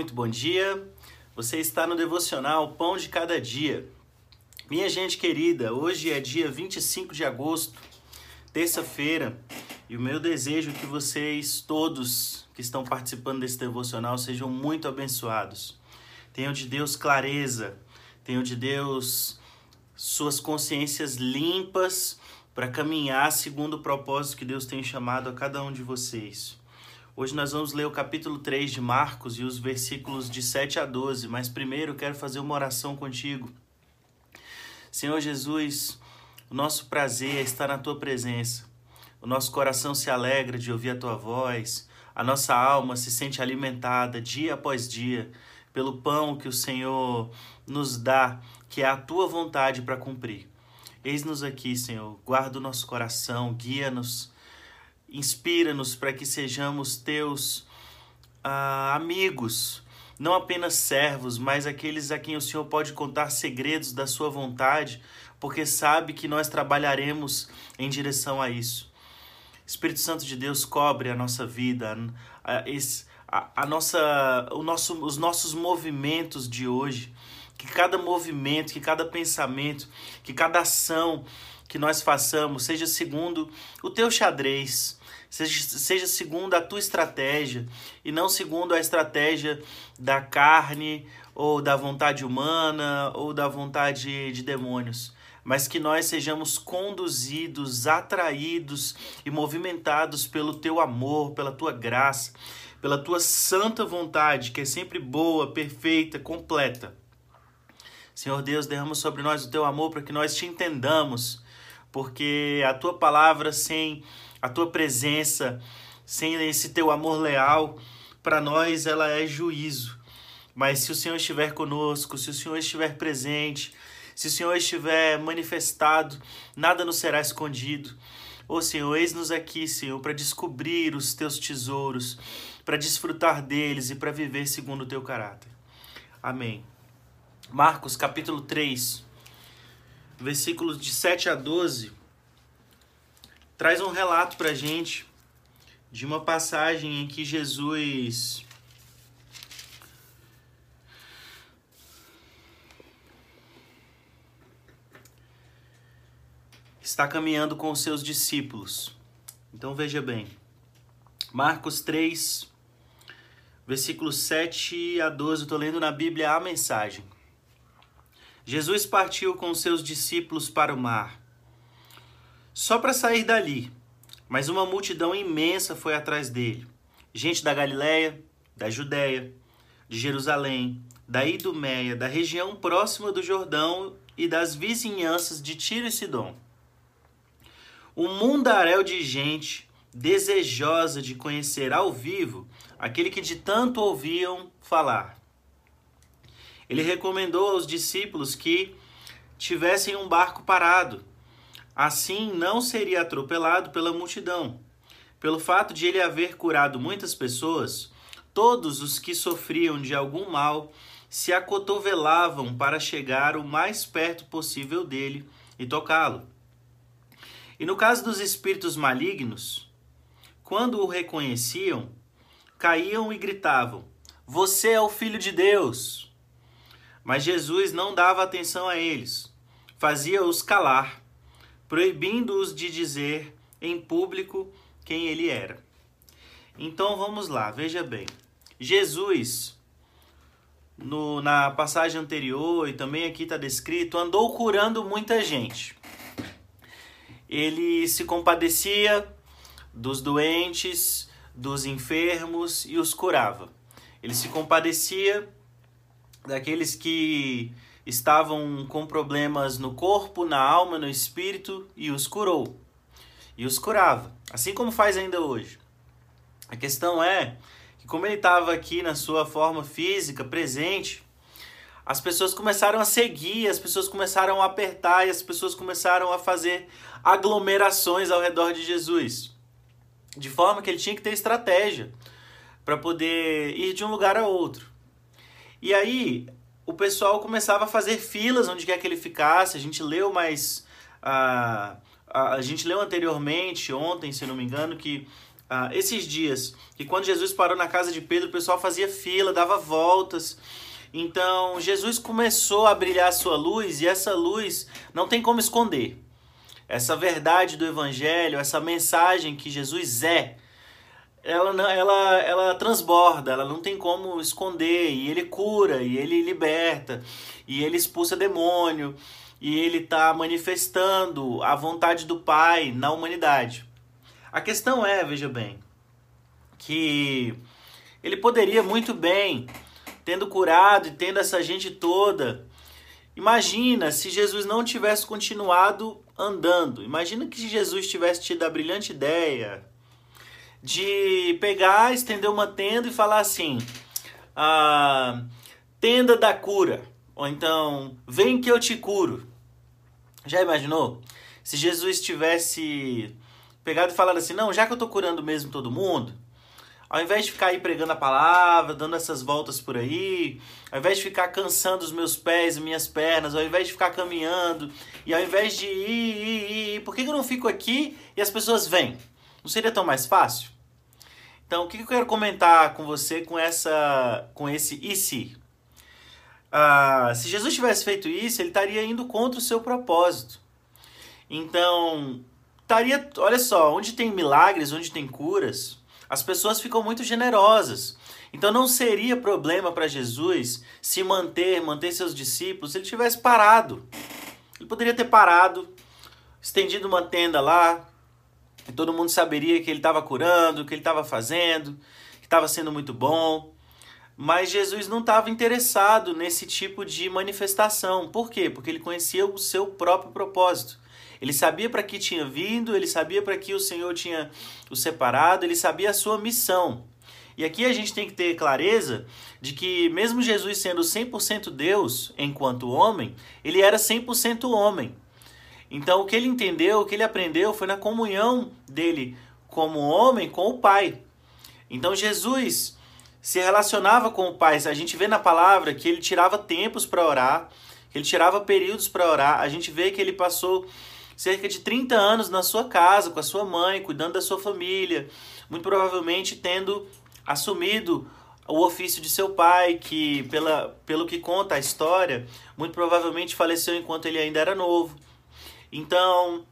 muito bom dia. Você está no devocional Pão de Cada Dia. Minha gente querida, hoje é dia 25 de agosto, terça-feira, e o meu desejo é que vocês todos que estão participando desse devocional sejam muito abençoados. Tenham de Deus clareza, tenham de Deus suas consciências limpas para caminhar segundo o propósito que Deus tem chamado a cada um de vocês. Hoje nós vamos ler o capítulo 3 de Marcos e os versículos de 7 a 12, mas primeiro quero fazer uma oração contigo. Senhor Jesus, o nosso prazer é estar na tua presença. O nosso coração se alegra de ouvir a tua voz, a nossa alma se sente alimentada dia após dia pelo pão que o Senhor nos dá, que é a tua vontade para cumprir. Eis-nos aqui, Senhor, guarda o nosso coração, guia-nos Inspira-nos para que sejamos teus ah, amigos, não apenas servos, mas aqueles a quem o Senhor pode contar segredos da sua vontade, porque sabe que nós trabalharemos em direção a isso. Espírito Santo de Deus cobre a nossa vida, a, a, a nossa, o nosso, os nossos movimentos de hoje. Que cada movimento, que cada pensamento, que cada ação que nós façamos seja segundo o teu xadrez, seja, seja segundo a tua estratégia e não segundo a estratégia da carne ou da vontade humana ou da vontade de demônios, mas que nós sejamos conduzidos, atraídos e movimentados pelo teu amor, pela tua graça, pela tua santa vontade, que é sempre boa, perfeita, completa. Senhor Deus, derrama sobre nós o teu amor para que nós te entendamos, porque a tua palavra sem a tua presença, sem esse teu amor leal, para nós ela é juízo. Mas se o Senhor estiver conosco, se o Senhor estiver presente, se o Senhor estiver manifestado, nada nos será escondido. Ô oh, Senhor, eis-nos aqui, Senhor, para descobrir os teus tesouros, para desfrutar deles e para viver segundo o teu caráter. Amém. Marcos capítulo 3, versículos de 7 a 12 traz um relato para a gente de uma passagem em que Jesus está caminhando com os seus discípulos. Então veja bem, Marcos 3, versículos 7 a 12, estou lendo na Bíblia a mensagem. Jesus partiu com seus discípulos para o mar só para sair dali. Mas uma multidão imensa foi atrás dele. Gente da Galiléia, da Judéia, de Jerusalém, da Idumeia, da região próxima do Jordão e das vizinhanças de Tiro e Sidom. Um mundaréu de gente desejosa de conhecer ao vivo aquele que de tanto ouviam falar. Ele recomendou aos discípulos que tivessem um barco parado Assim não seria atropelado pela multidão. Pelo fato de ele haver curado muitas pessoas, todos os que sofriam de algum mal se acotovelavam para chegar o mais perto possível dele e tocá-lo. E no caso dos espíritos malignos, quando o reconheciam, caíam e gritavam: Você é o filho de Deus! Mas Jesus não dava atenção a eles, fazia-os calar proibindo-os de dizer em público quem ele era. Então vamos lá, veja bem. Jesus, no, na passagem anterior e também aqui está descrito, andou curando muita gente. Ele se compadecia dos doentes, dos enfermos e os curava. Ele se compadecia daqueles que estavam com problemas no corpo, na alma, no espírito e os curou. E os curava, assim como faz ainda hoje. A questão é que, como ele estava aqui na sua forma física, presente, as pessoas começaram a seguir, as pessoas começaram a apertar e as pessoas começaram a fazer aglomerações ao redor de Jesus. De forma que ele tinha que ter estratégia para poder ir de um lugar a outro. E aí, o pessoal começava a fazer filas onde quer que ele ficasse. A gente leu mais. a a gente leu anteriormente, ontem, se não me engano, que ah, esses dias que quando Jesus parou na casa de Pedro, o pessoal fazia fila, dava voltas. Então Jesus começou a brilhar a sua luz e essa luz não tem como esconder. Essa verdade do Evangelho, essa mensagem que Jesus é, ela, ela, ela transborda, ela não tem como esconder. E ele cura, e ele liberta, e ele expulsa demônio, e ele está manifestando a vontade do Pai na humanidade. A questão é, veja bem, que ele poderia muito bem, tendo curado e tendo essa gente toda, imagina se Jesus não tivesse continuado andando. Imagina que Jesus tivesse tido a brilhante ideia de pegar, estender uma tenda e falar assim: a tenda da cura, ou então vem que eu te curo. Já imaginou? Se Jesus tivesse pegado e falado assim: não, já que eu tô curando mesmo todo mundo, ao invés de ficar aí pregando a palavra, dando essas voltas por aí, ao invés de ficar cansando os meus pés e minhas pernas, ao invés de ficar caminhando, e ao invés de ir, ir, ir, por que eu não fico aqui e as pessoas vêm? Não seria tão mais fácil? Então, o que eu quero comentar com você com, essa, com esse e se? Ah, se Jesus tivesse feito isso, ele estaria indo contra o seu propósito. Então, estaria, olha só, onde tem milagres, onde tem curas, as pessoas ficam muito generosas. Então não seria problema para Jesus se manter, manter seus discípulos se ele tivesse parado. Ele poderia ter parado, estendido uma tenda lá, e todo mundo saberia que ele estava curando, que ele estava fazendo, que estava sendo muito bom. Mas Jesus não estava interessado nesse tipo de manifestação. Por quê? Porque ele conhecia o seu próprio propósito. Ele sabia para que tinha vindo, ele sabia para que o Senhor tinha o separado, ele sabia a sua missão. E aqui a gente tem que ter clareza de que, mesmo Jesus sendo 100% Deus enquanto homem, ele era 100% homem. Então, o que ele entendeu, o que ele aprendeu foi na comunhão dele como homem com o Pai. Então, Jesus se relacionava com o Pai. A gente vê na palavra que ele tirava tempos para orar, que ele tirava períodos para orar. A gente vê que ele passou cerca de 30 anos na sua casa, com a sua mãe, cuidando da sua família, muito provavelmente tendo assumido o ofício de seu pai, que pela, pelo que conta a história, muito provavelmente faleceu enquanto ele ainda era novo. Então,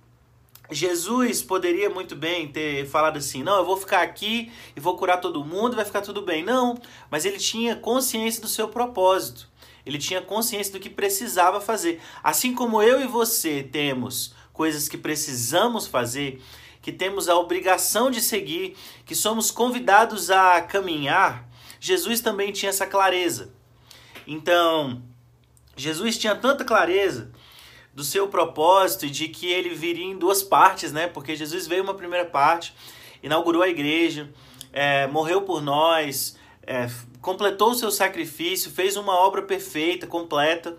Jesus poderia muito bem ter falado assim: não, eu vou ficar aqui e vou curar todo mundo, vai ficar tudo bem. Não, mas ele tinha consciência do seu propósito. Ele tinha consciência do que precisava fazer. Assim como eu e você temos coisas que precisamos fazer, que temos a obrigação de seguir, que somos convidados a caminhar, Jesus também tinha essa clareza. Então, Jesus tinha tanta clareza do seu propósito e de que ele viria em duas partes, né? Porque Jesus veio uma primeira parte, inaugurou a igreja, é, morreu por nós, é, completou o seu sacrifício, fez uma obra perfeita, completa,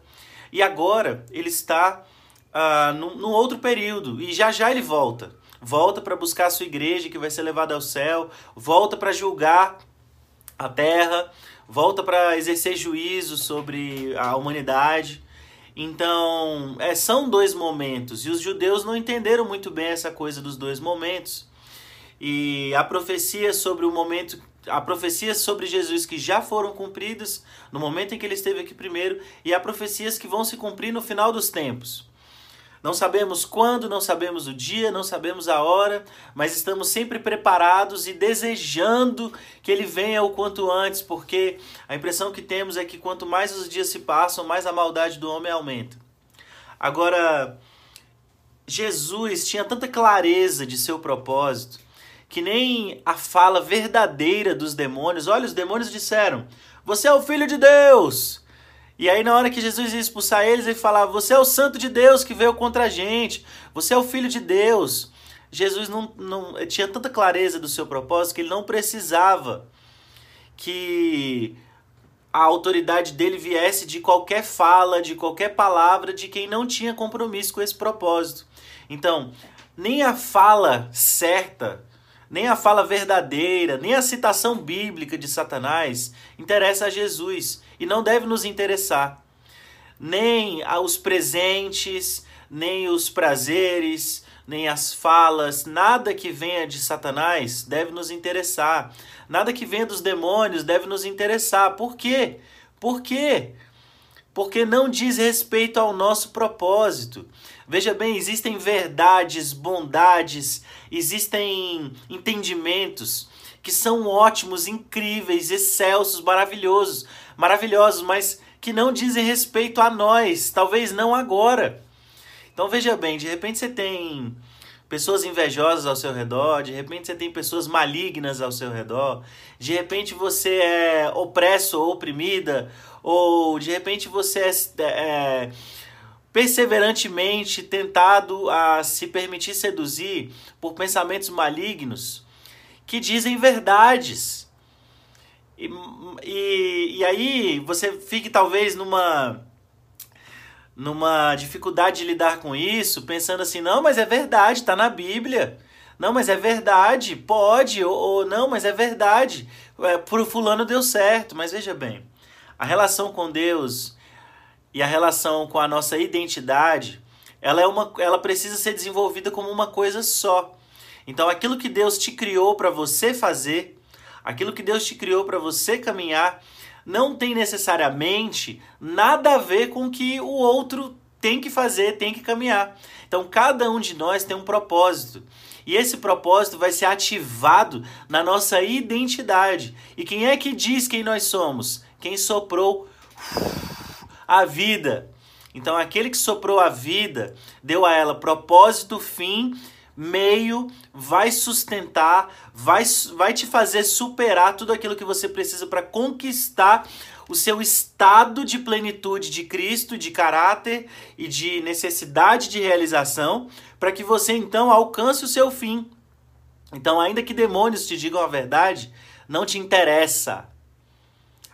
e agora ele está uh, num, num outro período e já já ele volta. Volta para buscar a sua igreja que vai ser levada ao céu, volta para julgar a terra, volta para exercer juízo sobre a humanidade. Então, é, são dois momentos e os judeus não entenderam muito bem essa coisa dos dois momentos. E a profecia sobre o momento, a profecia sobre Jesus que já foram cumpridas no momento em que ele esteve aqui primeiro e há profecias que vão se cumprir no final dos tempos. Não sabemos quando, não sabemos o dia, não sabemos a hora, mas estamos sempre preparados e desejando que ele venha o quanto antes, porque a impressão que temos é que quanto mais os dias se passam, mais a maldade do homem aumenta. Agora, Jesus tinha tanta clareza de seu propósito que nem a fala verdadeira dos demônios. Olha, os demônios disseram: Você é o filho de Deus. E aí, na hora que Jesus ia expulsar eles, ele falava: Você é o santo de Deus que veio contra a gente, você é o filho de Deus. Jesus não, não tinha tanta clareza do seu propósito que ele não precisava que a autoridade dele viesse de qualquer fala, de qualquer palavra de quem não tinha compromisso com esse propósito. Então, nem a fala certa, nem a fala verdadeira, nem a citação bíblica de Satanás interessa a Jesus e não deve nos interessar. Nem os presentes, nem os prazeres, nem as falas, nada que venha de Satanás deve nos interessar. Nada que venha dos demônios deve nos interessar. Por quê? Por quê? Porque não diz respeito ao nosso propósito. Veja bem, existem verdades, bondades, existem entendimentos que são ótimos, incríveis, excelsos, maravilhosos, maravilhosos, mas que não dizem respeito a nós, talvez não agora. Então veja bem, de repente você tem pessoas invejosas ao seu redor, de repente você tem pessoas malignas ao seu redor, de repente você é opresso ou oprimida, ou de repente você é, é perseverantemente tentado a se permitir seduzir por pensamentos malignos que dizem verdades. E, e, e aí você fique talvez numa numa dificuldade de lidar com isso, pensando assim, não, mas é verdade, está na Bíblia. Não, mas é verdade, pode, ou, ou não, mas é verdade. É, pro fulano deu certo, mas veja bem, a relação com Deus e a relação com a nossa identidade, ela é uma ela precisa ser desenvolvida como uma coisa só. Então aquilo que Deus te criou para você fazer, aquilo que Deus te criou para você caminhar, não tem necessariamente nada a ver com o que o outro tem que fazer, tem que caminhar. Então, cada um de nós tem um propósito. E esse propósito vai ser ativado na nossa identidade. E quem é que diz quem nós somos? Quem soprou a vida. Então, aquele que soprou a vida deu a ela propósito, fim meio, vai sustentar, vai, vai te fazer superar tudo aquilo que você precisa para conquistar o seu estado de plenitude de Cristo, de caráter e de necessidade de realização, para que você então alcance o seu fim. Então, ainda que demônios te digam a verdade, não te interessa.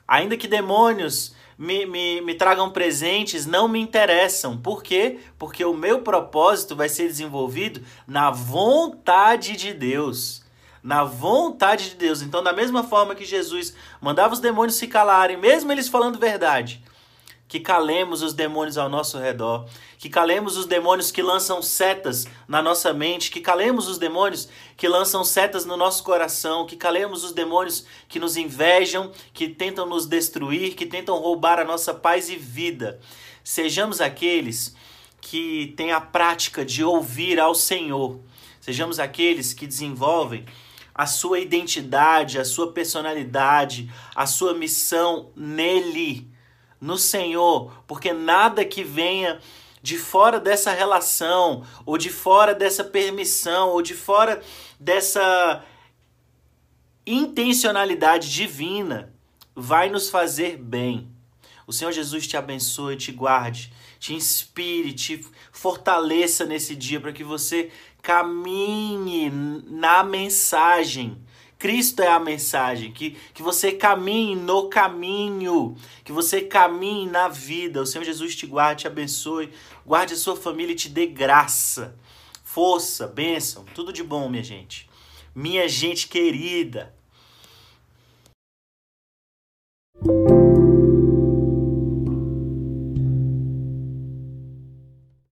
Ainda que demônios me, me, me tragam presentes não me interessam. Por quê? Porque o meu propósito vai ser desenvolvido na vontade de Deus. Na vontade de Deus. Então, da mesma forma que Jesus mandava os demônios se calarem, mesmo eles falando verdade, que calemos os demônios ao nosso redor, que calemos os demônios que lançam setas na nossa mente, que calemos os demônios que lançam setas no nosso coração, que calemos os demônios que nos invejam, que tentam nos destruir, que tentam roubar a nossa paz e vida. Sejamos aqueles que têm a prática de ouvir ao Senhor. Sejamos aqueles que desenvolvem a sua identidade, a sua personalidade, a sua missão nele no Senhor, porque nada que venha de fora dessa relação, ou de fora dessa permissão, ou de fora dessa intencionalidade divina, vai nos fazer bem. O Senhor Jesus te abençoe, te guarde, te inspire, te fortaleça nesse dia para que você caminhe na mensagem Cristo é a mensagem, que, que você caminhe no caminho, que você caminhe na vida. O Senhor Jesus te guarde, te abençoe, guarde a sua família e te dê graça, força, bênção, tudo de bom, minha gente. Minha gente querida.